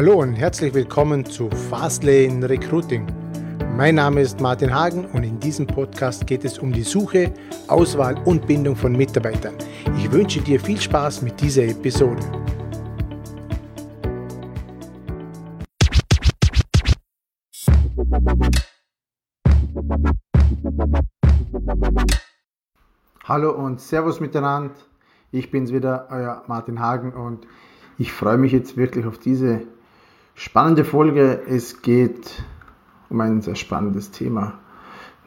Hallo und herzlich willkommen zu Fastlane Recruiting. Mein Name ist Martin Hagen und in diesem Podcast geht es um die Suche, Auswahl und Bindung von Mitarbeitern. Ich wünsche dir viel Spaß mit dieser Episode. Hallo und Servus miteinander. Ich bin's wieder, euer Martin Hagen und ich freue mich jetzt wirklich auf diese Spannende Folge, es geht um ein sehr spannendes Thema,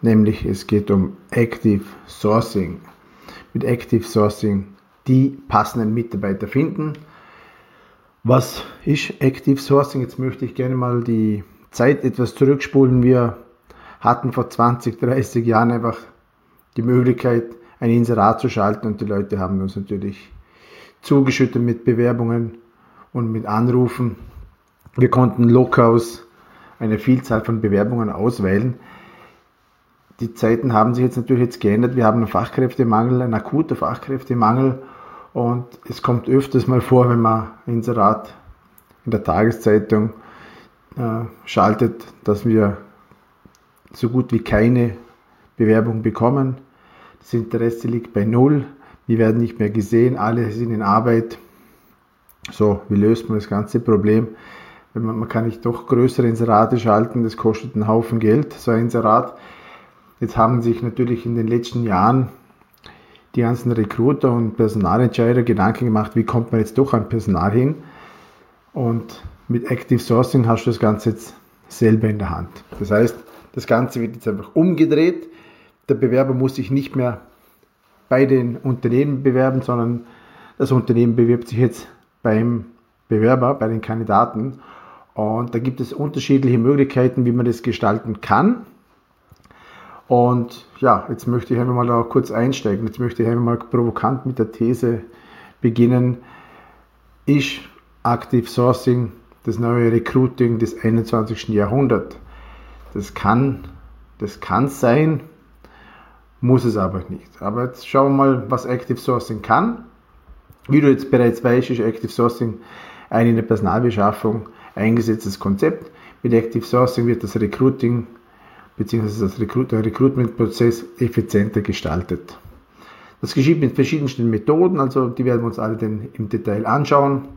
nämlich es geht um Active Sourcing. Mit Active Sourcing die passenden Mitarbeiter finden. Was ist Active Sourcing? Jetzt möchte ich gerne mal die Zeit etwas zurückspulen. Wir hatten vor 20, 30 Jahren einfach die Möglichkeit, ein Inserat zu schalten und die Leute haben uns natürlich zugeschüttet mit Bewerbungen und mit Anrufen wir konnten locker aus eine Vielzahl von Bewerbungen auswählen. Die Zeiten haben sich jetzt natürlich jetzt geändert. Wir haben einen Fachkräftemangel, einen akuten Fachkräftemangel. Und es kommt öfters mal vor, wenn man Inserat in der Tageszeitung äh, schaltet, dass wir so gut wie keine Bewerbung bekommen. Das Interesse liegt bei Null. Wir werden nicht mehr gesehen, alle sind in Arbeit. So, wie löst man das ganze Problem? Man, man kann nicht doch größere Inserate schalten, das kostet einen Haufen Geld, so ein Inserat. Jetzt haben sich natürlich in den letzten Jahren die ganzen Recruiter und Personalentscheider Gedanken gemacht, wie kommt man jetzt doch an Personal hin. Und mit Active Sourcing hast du das Ganze jetzt selber in der Hand. Das heißt, das Ganze wird jetzt einfach umgedreht. Der Bewerber muss sich nicht mehr bei den Unternehmen bewerben, sondern das Unternehmen bewirbt sich jetzt beim Bewerber, bei den Kandidaten und da gibt es unterschiedliche Möglichkeiten, wie man das gestalten kann. Und ja, jetzt möchte ich einfach mal da kurz einsteigen. Jetzt möchte ich einfach mal provokant mit der These beginnen. Ist Active Sourcing das neue Recruiting des 21. Jahrhunderts? Das kann, das kann sein, muss es aber nicht. Aber jetzt schauen wir mal, was Active Sourcing kann. Wie du jetzt bereits weißt, ist Active Sourcing eine Personalbeschaffung eingesetztes Konzept. Mit Active Sourcing wird das Recruiting bzw. Das Recruit der Recruitment-Prozess effizienter gestaltet. Das geschieht mit verschiedensten Methoden, also die werden wir uns alle dann im Detail anschauen.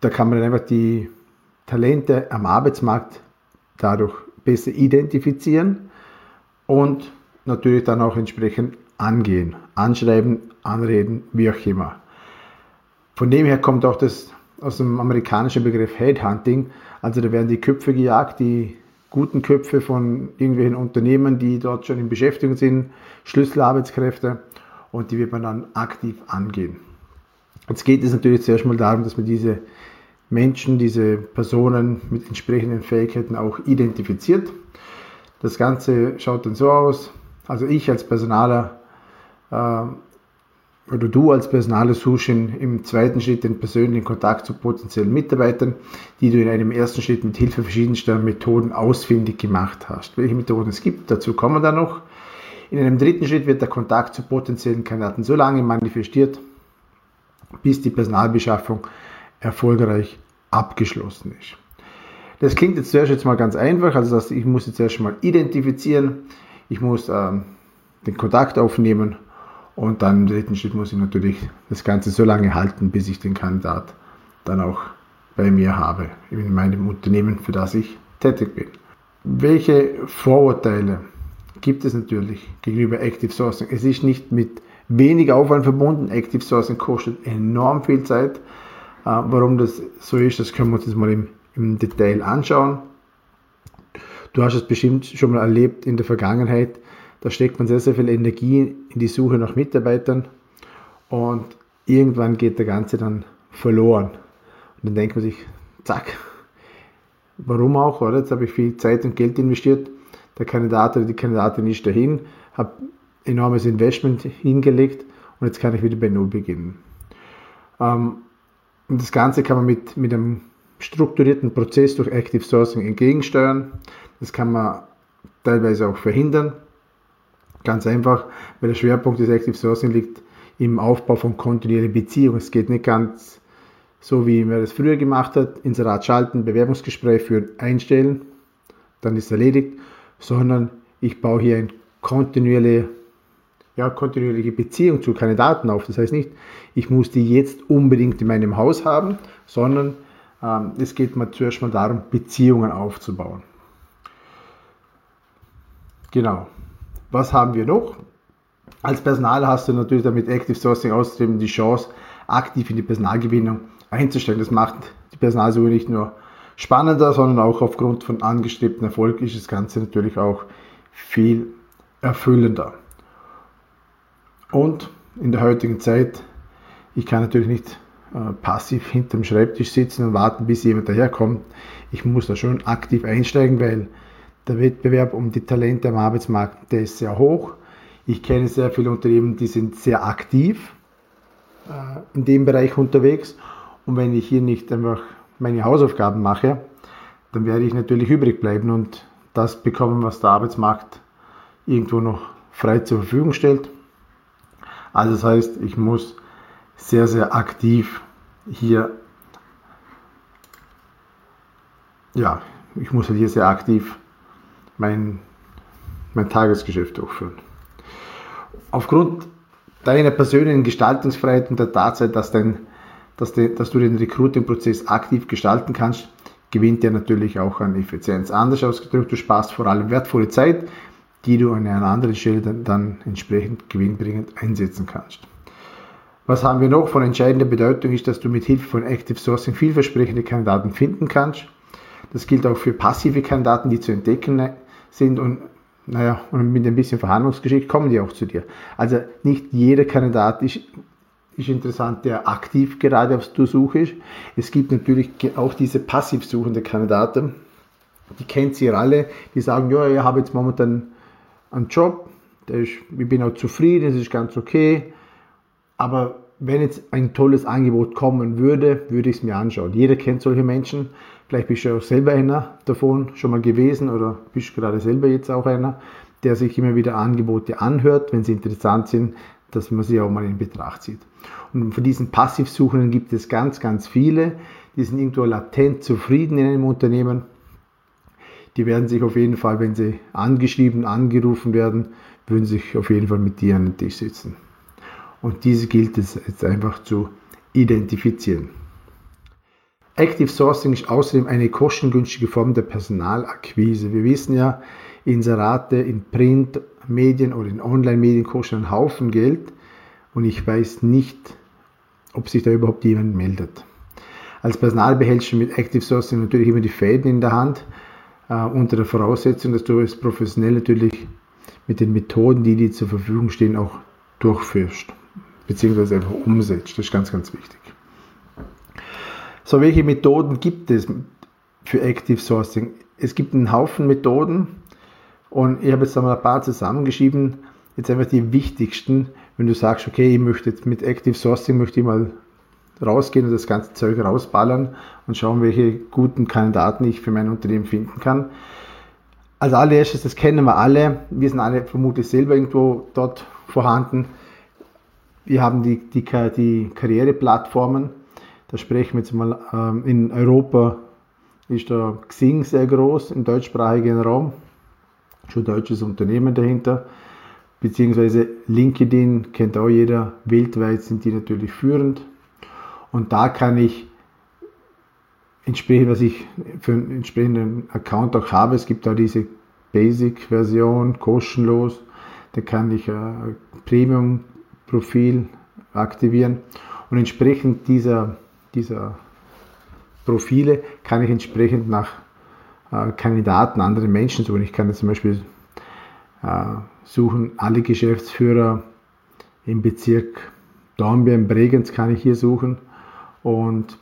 Da kann man einfach die Talente am Arbeitsmarkt dadurch besser identifizieren und natürlich dann auch entsprechend angehen, anschreiben, anreden, wie auch immer. Von dem her kommt auch das aus dem amerikanischen Begriff Headhunting. Also da werden die Köpfe gejagt, die guten Köpfe von irgendwelchen Unternehmen, die dort schon in Beschäftigung sind, Schlüsselarbeitskräfte und die wird man dann aktiv angehen. Jetzt geht es natürlich zuerst mal darum, dass man diese Menschen, diese Personen mit entsprechenden Fähigkeiten auch identifiziert. Das Ganze schaut dann so aus. Also ich als Personaler äh, oder du als Personaler suchst im zweiten Schritt den persönlichen Kontakt zu potenziellen Mitarbeitern, die du in einem ersten Schritt mit Hilfe verschiedenster Methoden ausfindig gemacht hast. Welche Methoden es gibt, dazu kommen wir dann noch. In einem dritten Schritt wird der Kontakt zu potenziellen Kandidaten so lange manifestiert, bis die Personalbeschaffung erfolgreich abgeschlossen ist. Das klingt jetzt zuerst jetzt mal ganz einfach, also dass ich muss jetzt erst mal identifizieren, ich muss ähm, den Kontakt aufnehmen und dann im dritten Schritt muss ich natürlich das Ganze so lange halten, bis ich den Kandidat dann auch bei mir habe, in meinem Unternehmen, für das ich tätig bin. Welche Vorurteile gibt es natürlich gegenüber Active Sourcing? Es ist nicht mit wenig Aufwand verbunden. Active Sourcing kostet enorm viel Zeit. Äh, warum das so ist, das können wir uns jetzt mal im, im Detail anschauen. Du hast es bestimmt schon mal erlebt in der Vergangenheit, da steckt man sehr, sehr viel Energie in die Suche nach Mitarbeitern und irgendwann geht der Ganze dann verloren. Und dann denkt man sich, zack, warum auch, oder? Jetzt habe ich viel Zeit und Geld investiert, der Kandidat oder die Kandidatin ist dahin, habe enormes Investment hingelegt und jetzt kann ich wieder bei Null beginnen. Ähm, und das Ganze kann man mit, mit einem strukturierten Prozess durch Active Sourcing entgegensteuern. Das kann man teilweise auch verhindern. Ganz einfach, weil der Schwerpunkt des Active Sourcing liegt im Aufbau von kontinuierlichen Beziehungen. Es geht nicht ganz so wie man das früher gemacht hat, Inserat schalten, Bewerbungsgespräch führen, einstellen, dann ist erledigt, sondern ich baue hier eine kontinuierliche, ja, kontinuierliche Beziehung zu Kandidaten auf. Das heißt nicht, ich muss die jetzt unbedingt in meinem Haus haben, sondern ähm, es geht mir zuerst mal darum, Beziehungen aufzubauen. Genau. Was haben wir noch? Als Personal hast du natürlich damit Active Sourcing außerdem die Chance, aktiv in die Personalgewinnung einzustellen. Das macht die Personalsuche nicht nur spannender, sondern auch aufgrund von angestrebtem Erfolg ist das Ganze natürlich auch viel erfüllender. Und in der heutigen Zeit, ich kann natürlich nicht äh, passiv hinter dem Schreibtisch sitzen und warten, bis jemand daherkommt. Ich muss da schon aktiv einsteigen, weil der Wettbewerb um die Talente am Arbeitsmarkt, der ist sehr hoch. Ich kenne sehr viele Unternehmen, die sind sehr aktiv äh, in dem Bereich unterwegs. Und wenn ich hier nicht einfach meine Hausaufgaben mache, dann werde ich natürlich übrig bleiben und das bekommen, was der Arbeitsmarkt irgendwo noch frei zur Verfügung stellt. Also das heißt, ich muss sehr, sehr aktiv hier, ja, ich muss halt hier sehr aktiv mein, mein Tagesgeschäft durchführen. Aufgrund deiner persönlichen Gestaltungsfreiheit und der Tatsache, dass, dein, dass, de, dass du den Recruiting-Prozess aktiv gestalten kannst, gewinnt er natürlich auch an Effizienz. Anders ausgedrückt, du sparst vor allem wertvolle Zeit, die du an einer anderen Stelle dann, dann entsprechend gewinnbringend einsetzen kannst. Was haben wir noch von entscheidender Bedeutung ist, dass du mit Hilfe von Active Sourcing vielversprechende Kandidaten finden kannst. Das gilt auch für passive Kandidaten, die zu entdecken sind und naja, und mit ein bisschen Verhandlungsgeschick kommen die auch zu dir. Also nicht jeder Kandidat ist, ist interessant, der aktiv gerade auf der Suche ist. Es gibt natürlich auch diese passiv suchende Kandidaten, die kennt ihr alle, die sagen, ja, ich habe jetzt momentan einen Job, ist, ich bin auch zufrieden, es ist ganz okay, aber wenn jetzt ein tolles Angebot kommen würde, würde ich es mir anschauen. Jeder kennt solche Menschen. Vielleicht bist du auch selber einer davon schon mal gewesen oder bist gerade selber jetzt auch einer, der sich immer wieder Angebote anhört, wenn sie interessant sind, dass man sie auch mal in Betracht zieht. Und von diesen Passivsuchenden gibt es ganz, ganz viele, die sind irgendwo latent zufrieden in einem Unternehmen. Die werden sich auf jeden Fall, wenn sie angeschrieben, angerufen werden, würden sich auf jeden Fall mit dir an den Tisch sitzen. Und diese gilt es jetzt einfach zu identifizieren. Active Sourcing ist außerdem eine kostengünstige Form der Personalakquise. Wir wissen ja, Inserate in Print, Medien oder in Online-Medien kosten einen Haufen Geld und ich weiß nicht, ob sich da überhaupt jemand meldet. Als Personalbehälter mit Active Sourcing natürlich immer die Fäden in der Hand, äh, unter der Voraussetzung, dass du es professionell natürlich mit den Methoden, die dir zur Verfügung stehen, auch durchführst beziehungsweise einfach umsetzt. Das ist ganz, ganz wichtig. So, welche Methoden gibt es für Active Sourcing? Es gibt einen Haufen Methoden und ich habe jetzt einmal ein paar zusammengeschrieben. Jetzt einfach die wichtigsten, wenn du sagst, okay, ich möchte jetzt mit Active Sourcing möchte ich mal rausgehen und das ganze Zeug rausballern und schauen, welche guten Kandidaten ich für mein Unternehmen finden kann. Als allererstes, das kennen wir alle, wir sind alle vermutlich selber irgendwo dort vorhanden. Wir haben die, die, die Karriereplattformen. Da sprechen wir jetzt mal ähm, in Europa ist da Xing sehr groß im deutschsprachigen Raum. Schon deutsches Unternehmen dahinter. Beziehungsweise LinkedIn kennt auch jeder. Weltweit sind die natürlich führend. Und da kann ich entsprechend, was ich für einen entsprechenden Account auch habe, es gibt da diese Basic-Version, kostenlos. Da kann ich äh, Premium Profil aktivieren und entsprechend dieser, dieser Profile kann ich entsprechend nach äh, Kandidaten, anderen Menschen suchen. Ich kann zum Beispiel äh, suchen, alle Geschäftsführer im Bezirk Dornbirn, Bregenz kann ich hier suchen und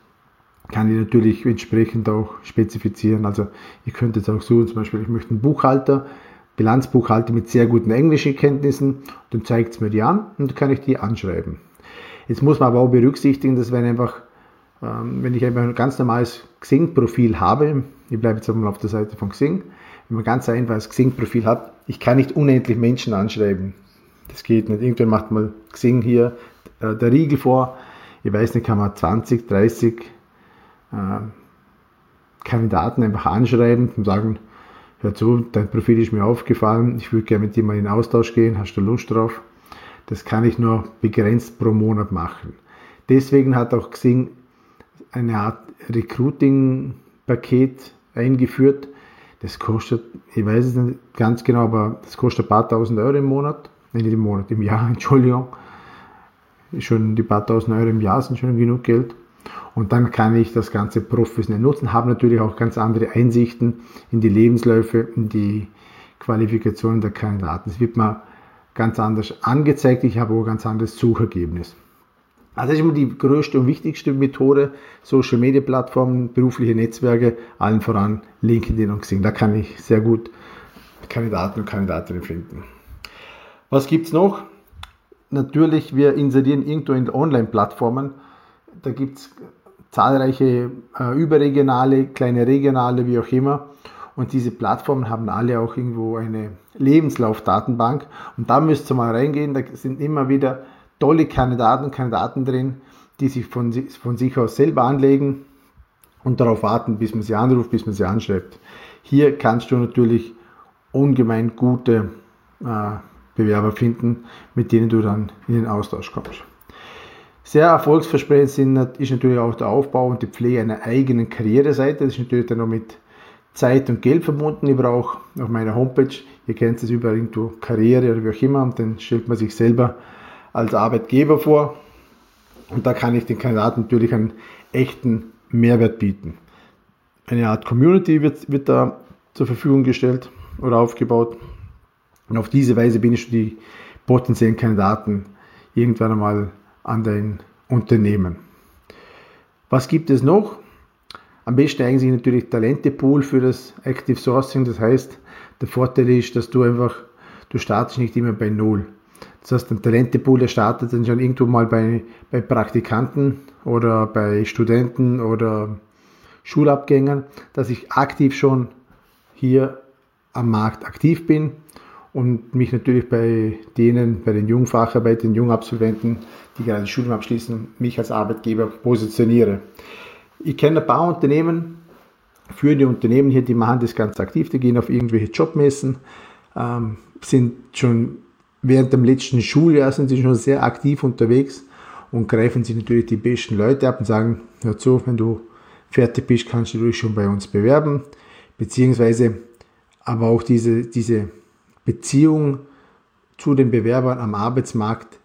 kann die natürlich entsprechend auch spezifizieren. Also ich könnte jetzt auch suchen, zum Beispiel, ich möchte einen Buchhalter, Bilanzbuchhalter mit sehr guten englischen Kenntnissen, dann zeigt es mir die an und kann ich die anschreiben. Jetzt muss man aber auch berücksichtigen, dass wenn einfach, ähm, wenn ich einfach ein ganz normales Xing-Profil habe, ich bleibe jetzt einmal auf der Seite von Xing, wenn man ganz einfach ein Xing-Profil hat, ich kann nicht unendlich Menschen anschreiben. Das geht nicht. Irgendwann macht mal Xing hier äh, der Riegel vor. ich weiß nicht, kann man 20, 30 äh, Kandidaten einfach anschreiben und sagen, hör zu, dein Profil ist mir aufgefallen, ich würde gerne mit dir mal in Austausch gehen, hast du Lust drauf? Das kann ich nur begrenzt pro Monat machen. Deswegen hat auch Xing eine Art Recruiting-Paket eingeführt. Das kostet, ich weiß es nicht ganz genau, aber das kostet ein paar tausend Euro im Monat. Nicht im Monat, im Jahr, Entschuldigung. Schon die paar tausend Euro im Jahr sind schon genug Geld. Und dann kann ich das Ganze professionell nutzen, habe natürlich auch ganz andere Einsichten in die Lebensläufe, in die Qualifikationen der Kandidaten. Es wird mir ganz anders angezeigt, ich habe auch ein ganz anderes Suchergebnis. Also das ist immer die größte und wichtigste Methode, Social Media Plattformen, berufliche Netzwerke, allen voran LinkedIn und Xing. Da kann ich sehr gut Kandidaten und Kandidatinnen finden. Was gibt es noch? Natürlich, wir inserieren irgendwo in Online-Plattformen. Da gibt es zahlreiche äh, überregionale, kleine regionale, wie auch immer. Und diese Plattformen haben alle auch irgendwo eine Lebenslaufdatenbank. Und da müsst ihr mal reingehen, da sind immer wieder tolle Kandidaten und Kandidaten drin, die sich von, von sich aus selber anlegen und darauf warten, bis man sie anruft, bis man sie anschreibt. Hier kannst du natürlich ungemein gute äh, Bewerber finden, mit denen du dann in den Austausch kommst. Sehr erfolgsversprechend sind, ist natürlich auch der Aufbau und die Pflege einer eigenen Karriereseite. Das ist natürlich dann noch mit Zeit und Geld verbunden. Ich brauche auf meiner Homepage, ihr kennt es überall irgendwo Karriere oder wie auch immer, und dann stellt man sich selber als Arbeitgeber vor. Und da kann ich den Kandidaten natürlich einen echten Mehrwert bieten. Eine Art Community wird, wird da zur Verfügung gestellt oder aufgebaut. Und auf diese Weise bin ich die potenziellen Kandidaten irgendwann einmal an dein Unternehmen. Was gibt es noch? Am besten eigentlich natürlich Talentepool für das Active Sourcing. Das heißt, der Vorteil ist, dass du einfach, du startest nicht immer bei Null. Das heißt, ein Talentepool, der startet dann schon irgendwo mal bei, bei Praktikanten oder bei Studenten oder Schulabgängern, dass ich aktiv schon hier am Markt aktiv bin und mich natürlich bei denen, bei den Jungfacharbeitern, Jungabsolventen, die gerade das Studium abschließen, mich als Arbeitgeber positioniere. Ich kenne ein paar Unternehmen, führende Unternehmen hier, die machen das ganz aktiv, die gehen auf irgendwelche Jobmessen, ähm, sind schon während dem letzten Schuljahr sind sie schon sehr aktiv unterwegs und greifen sich natürlich die besten Leute ab und sagen, hör zu, wenn du fertig bist, kannst du dich schon bei uns bewerben, beziehungsweise aber auch diese, diese Beziehung zu den Bewerbern am Arbeitsmarkt,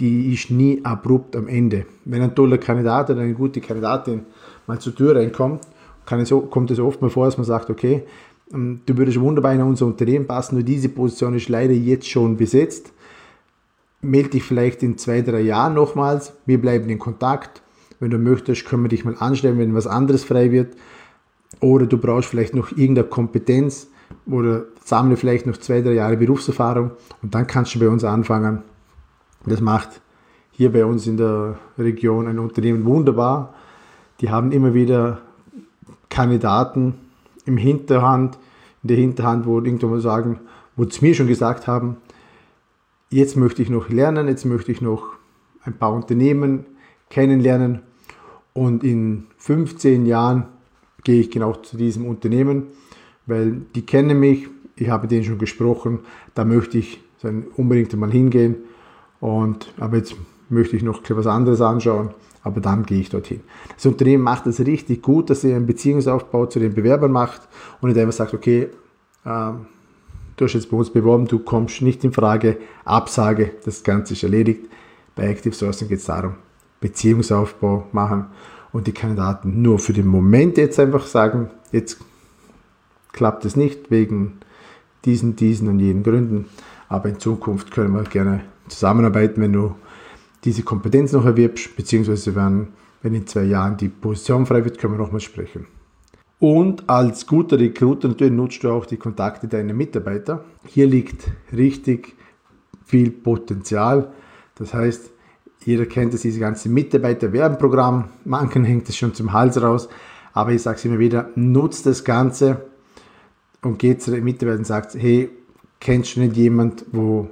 die ist nie abrupt am Ende. Wenn ein toller Kandidat oder eine gute Kandidatin mal zur Tür reinkommt, es, kommt es oft mal vor, dass man sagt, okay, ähm, du würdest wunderbar in unser Unternehmen passen, nur diese Position ist leider jetzt schon besetzt. Melde dich vielleicht in zwei, drei Jahren nochmals. Wir bleiben in Kontakt. Wenn du möchtest, können wir dich mal anstellen, wenn was anderes frei wird. Oder du brauchst vielleicht noch irgendeine Kompetenz oder sammle vielleicht noch zwei, drei Jahre Berufserfahrung und dann kannst du bei uns anfangen. Das macht hier bei uns in der Region ein Unternehmen wunderbar. Die haben immer wieder Kandidaten im Hinterhand, in der Hinterhand, wo irgendwann sagen, wo sie mir schon gesagt haben, jetzt möchte ich noch lernen, jetzt möchte ich noch ein paar Unternehmen kennenlernen und in 15 Jahren gehe ich genau zu diesem Unternehmen weil die kennen mich, ich habe denen schon gesprochen, da möchte ich unbedingt mal hingehen. Und, aber jetzt möchte ich noch etwas anderes anschauen, aber dann gehe ich dorthin. Das Unternehmen macht es richtig gut, dass sie einen Beziehungsaufbau zu den Bewerbern macht und nicht einfach sagt, okay, ähm, du hast jetzt bei uns beworben, du kommst nicht in Frage, Absage, das Ganze ist erledigt. Bei Active Sourcing geht es darum, Beziehungsaufbau machen und die Kandidaten nur für den Moment jetzt einfach sagen, jetzt klappt es nicht wegen diesen, diesen und jenen Gründen. Aber in Zukunft können wir gerne zusammenarbeiten, wenn du diese Kompetenz noch erwirbst, beziehungsweise wenn, wenn in zwei Jahren die Position frei wird, können wir nochmal sprechen. Und als guter Recruiter natürlich nutzt du auch die Kontakte deiner Mitarbeiter. Hier liegt richtig viel Potenzial. Das heißt, jeder kennt es, dieses ganze Mitarbeiterwerbenprogramm. Manchen hängt es schon zum Hals raus. Aber ich sage es immer wieder, nutzt das Ganze und geht zu den Mitarbeitern und sagt, hey, kennst du nicht jemand, wo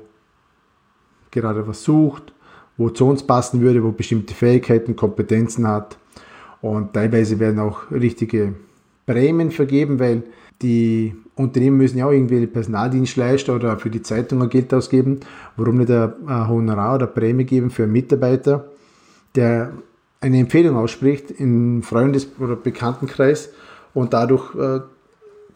gerade was sucht, wo zu uns passen würde, wo bestimmte Fähigkeiten, Kompetenzen hat. Und teilweise werden auch richtige Prämien vergeben, weil die Unternehmen müssen ja auch irgendwie Personaldienstleister oder für die Zeitungen Geld ausgeben. Warum nicht ein Honorar oder Prämie geben für einen Mitarbeiter, der eine Empfehlung ausspricht im Freundes- oder Bekanntenkreis und dadurch äh,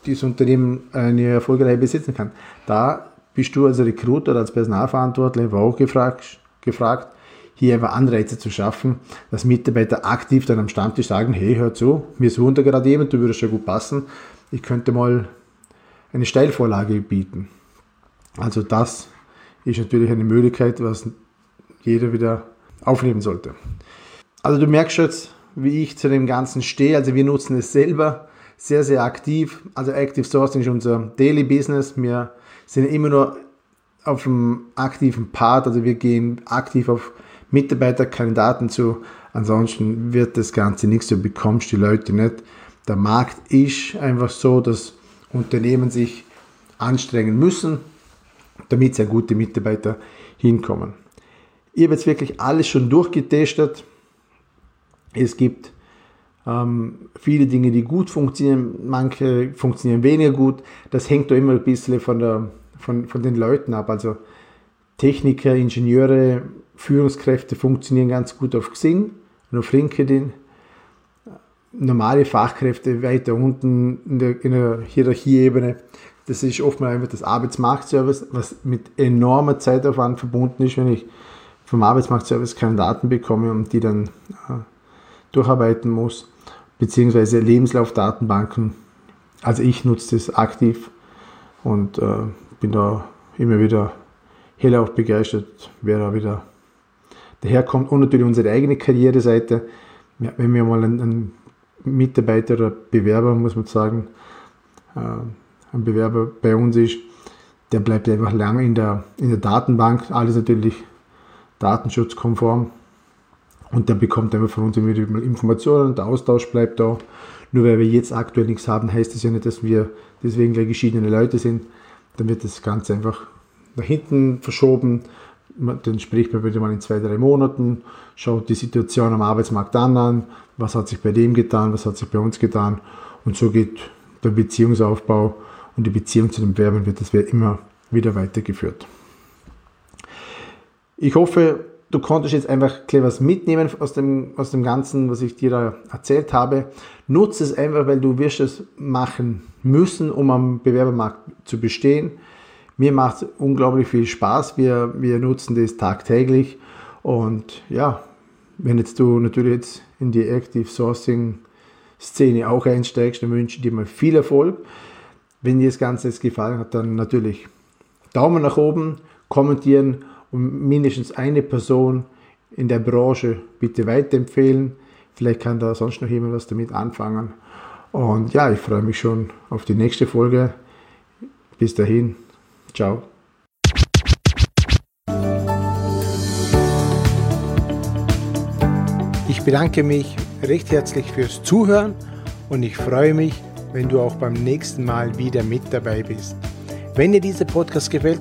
dieses Unternehmen eine erfolgreiche besitzen kann. Da bist du als Recruiter als Personalverantwortlicher auch gefragt, gefragt, hier einfach Anreize zu schaffen, dass Mitarbeiter aktiv dann am Stammtisch sagen, hey, hör zu, wir suchen da gerade jemand, du würdest schon gut passen, ich könnte mal eine Steilvorlage bieten. Also das ist natürlich eine Möglichkeit, was jeder wieder aufnehmen sollte. Also du merkst jetzt, wie ich zu dem Ganzen stehe. Also wir nutzen es selber sehr, sehr aktiv. Also Active Sourcing ist unser Daily Business. Wir sind immer nur auf dem aktiven Part, also wir gehen aktiv auf Mitarbeiterkandidaten zu. Ansonsten wird das Ganze nichts, du bekommst die Leute nicht. Der Markt ist einfach so, dass Unternehmen sich anstrengen müssen, damit sehr gute Mitarbeiter hinkommen. Ich habe jetzt wirklich alles schon durchgetestet. Es gibt ähm, viele Dinge, die gut funktionieren, manche funktionieren weniger gut. Das hängt da immer ein bisschen von, der, von, von den Leuten ab. Also Techniker, Ingenieure, Führungskräfte funktionieren ganz gut auf Xing und auf LinkedIn. Normale Fachkräfte weiter unten in der, in der Hierarchieebene, das ist oftmals einfach das Arbeitsmarktservice, was mit enormer Zeitaufwand verbunden ist, wenn ich vom Arbeitsmarktservice keine Daten bekomme und die dann äh, durcharbeiten muss, beziehungsweise Lebenslaufdatenbanken. Also ich nutze das aktiv und äh, bin da immer wieder hellauf begeistert, wer da wieder daherkommt. Und natürlich unsere eigene Karriereseite. Ja, wenn wir mal einen, einen, Mitarbeiter oder Bewerber, muss man sagen, äh, ein Bewerber bei uns ist, der bleibt einfach lange in der, in der Datenbank. Alles natürlich datenschutzkonform. Und der bekommt einfach von uns immer Informationen und der Austausch bleibt da. Nur weil wir jetzt aktuell nichts haben, heißt das ja nicht, dass wir deswegen gleich geschiedene Leute sind. Dann wird das Ganze einfach nach hinten verschoben. Dann spricht man wieder mal in zwei, drei Monaten, schaut die Situation am Arbeitsmarkt an, was hat sich bei dem getan, was hat sich bei uns getan. Und so geht der Beziehungsaufbau und die Beziehung zu den Bewerbern wird das immer wieder weitergeführt. Ich hoffe, du konntest jetzt einfach was mitnehmen aus dem, aus dem Ganzen, was ich dir da erzählt habe. Nutze es einfach, weil du wirst es machen müssen, um am Bewerbermarkt zu bestehen. Mir macht es unglaublich viel Spaß. Wir, wir nutzen das tagtäglich. Und ja, wenn jetzt du natürlich jetzt in die Active Sourcing Szene auch einsteigst, dann wünsche ich dir mal viel Erfolg. Wenn dir das Ganze jetzt gefallen hat, dann natürlich Daumen nach oben, kommentieren und mindestens eine Person in der Branche bitte weiterempfehlen. Vielleicht kann da sonst noch jemand was damit anfangen. Und ja, ich freue mich schon auf die nächste Folge. Bis dahin, ciao. Ich bedanke mich recht herzlich fürs Zuhören und ich freue mich, wenn du auch beim nächsten Mal wieder mit dabei bist. Wenn dir dieser Podcast gefällt,